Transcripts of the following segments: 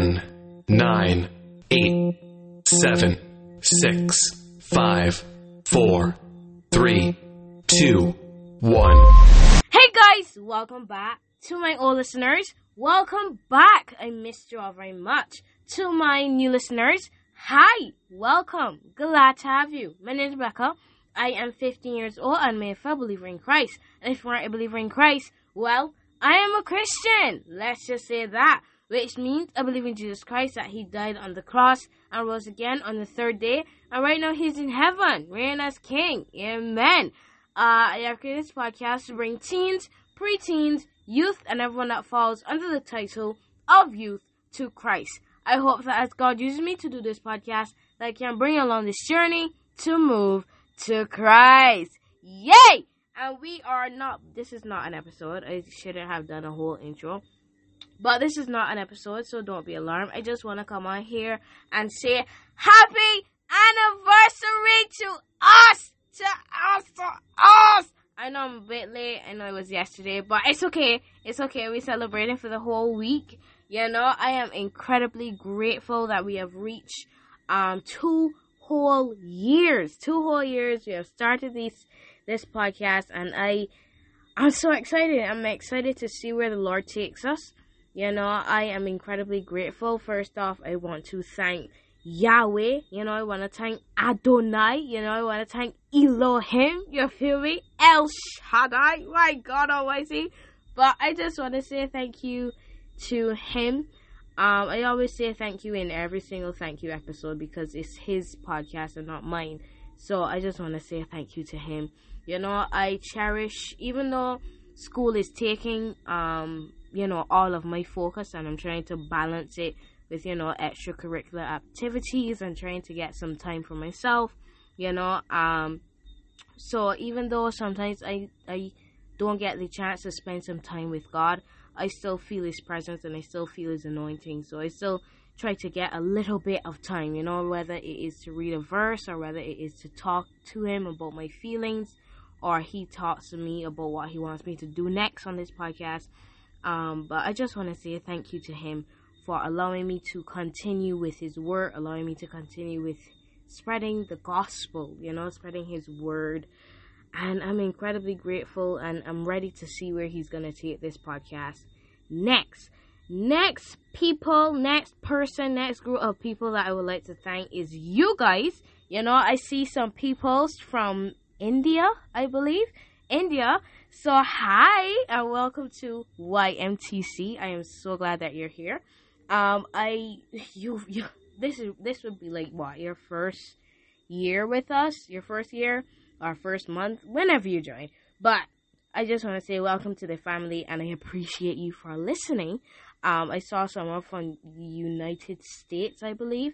10, 9, 8, 7, 6, 5, 4, 3, 2, 1. Hey guys, welcome back to my old listeners. Welcome back. I missed you all very much. To my new listeners, hi, welcome. Glad to have you. My name is Rebecca. I am 15 years old and I'm a believer in Christ. And if you aren't a believer in Christ, well, I am a Christian. Let's just say that. Which means I believe in Jesus Christ that He died on the cross and rose again on the third day. And right now He's in heaven, reigning as King. Amen. Uh, I have created this podcast to bring teens, preteens, youth, and everyone that falls under the title of youth to Christ. I hope that as God uses me to do this podcast, that I can bring along this journey to move to Christ. Yay! And we are not, this is not an episode. I shouldn't have done a whole intro. But this is not an episode, so don't be alarmed. I just want to come on here and say happy anniversary to us! To us! To us! I know I'm a bit late. I know it was yesterday, but it's okay. It's okay. We're celebrating for the whole week. You know, I am incredibly grateful that we have reached um two whole years. Two whole years. We have started this this podcast, and I I'm so excited. I'm excited to see where the Lord takes us. You know, I am incredibly grateful. First off, I want to thank Yahweh. You know, I want to thank Adonai. You know, I want to thank Elohim. You feel me? El Shaddai. My God Almighty. But I just want to say thank you to him. Um, I always say thank you in every single thank you episode because it's his podcast and not mine. So I just want to say thank you to him. You know, I cherish, even though school is taking, um, you know, all of my focus and I'm trying to balance it with, you know, extracurricular activities and trying to get some time for myself, you know, um, so even though sometimes I, I don't get the chance to spend some time with God, I still feel His presence and I still feel His anointing. So I still try to get a little bit of time, you know, whether it is to read a verse or whether it is to talk to Him about my feelings or He talks to me about what He wants me to do next on this podcast. Um, but I just want to say thank you to Him for allowing me to continue with His word, allowing me to continue with spreading the gospel, you know, spreading His word. And I'm incredibly grateful and I'm ready to see where He's going to take this podcast next. Next people, next person, next group of people that I would like to thank is you guys. You know, I see some people from India, I believe. India. So hi and welcome to YMTC. I am so glad that you're here. Um, I you you this is this would be like what your first year with us, your first year, our first month, whenever you join. But I just want to say welcome to the family, and I appreciate you for listening. Um, I saw someone from the United States, I believe.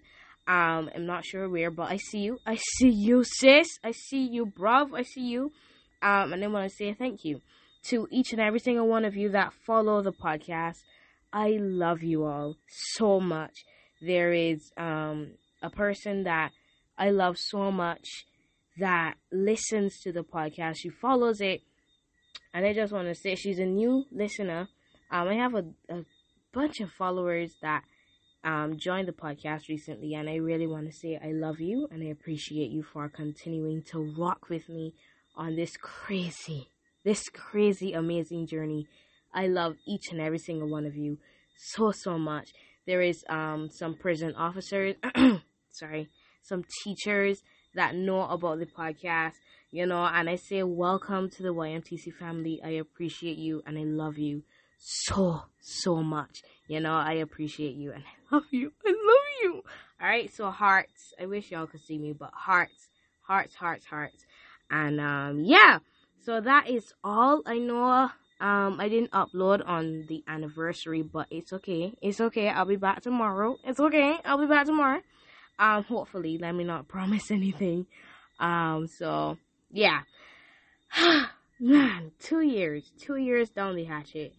Um, I'm not sure where, but I see you. I see you, sis. I see you, bruv. I see you. Um, and I want to say thank you to each and every single one of you that follow the podcast. I love you all so much. There is um, a person that I love so much that listens to the podcast. She follows it, and I just want to say she's a new listener. Um, I have a, a bunch of followers that um, joined the podcast recently, and I really want to say I love you and I appreciate you for continuing to rock with me on this crazy, this crazy, amazing journey. I love each and every single one of you so so much. There is um some prison officers, sorry, some teachers that know about the podcast, you know, and I say welcome to the YMTC family. I appreciate you and I love you so so much. You know, I appreciate you and I love you. I love you. All right, so hearts. I wish y'all could see me, but hearts, hearts, hearts, hearts, and um, yeah. So that is all I know. Um, I didn't upload on the anniversary, but it's okay. It's okay. I'll be back tomorrow. It's okay. I'll be back tomorrow. Um, hopefully, let me not promise anything. Um, so yeah. Man, two years, two years down the hatchet,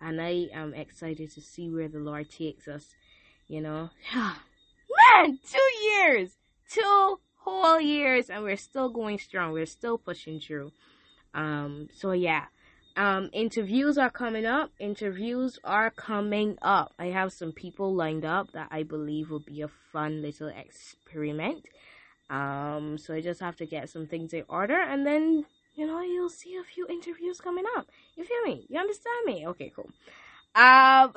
and I am excited to see where the Lord takes us. You know, man, two years, two whole years, and we're still going strong. We're still pushing through. Um, so yeah, Um, interviews are coming up. Interviews are coming up. I have some people lined up that I believe will be a fun little experiment. Um, so I just have to get some things in order, and then you know you'll see a few interviews coming up. You feel me? You understand me? Okay, cool. Um,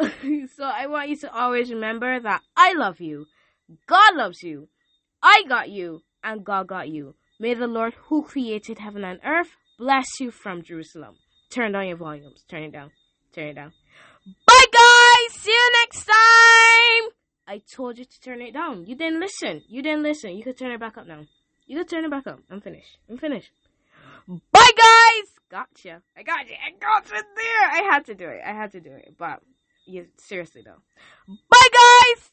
so I want you to always remember that I love you, God loves you, I got you, and God got you. May the Lord who created heaven and earth bless you from Jerusalem. Turn down your volumes. Turn it down. Turn it down. Bye, guys. See you next time. I told you to turn it down. You didn't listen. You didn't listen. You can turn it back up now. You can turn it back up. I'm finished. I'm finished. Bye, guys. Gotcha. I got you. I got you there. I had to do it. I had to do it. But yeah, seriously though. Bye, guys.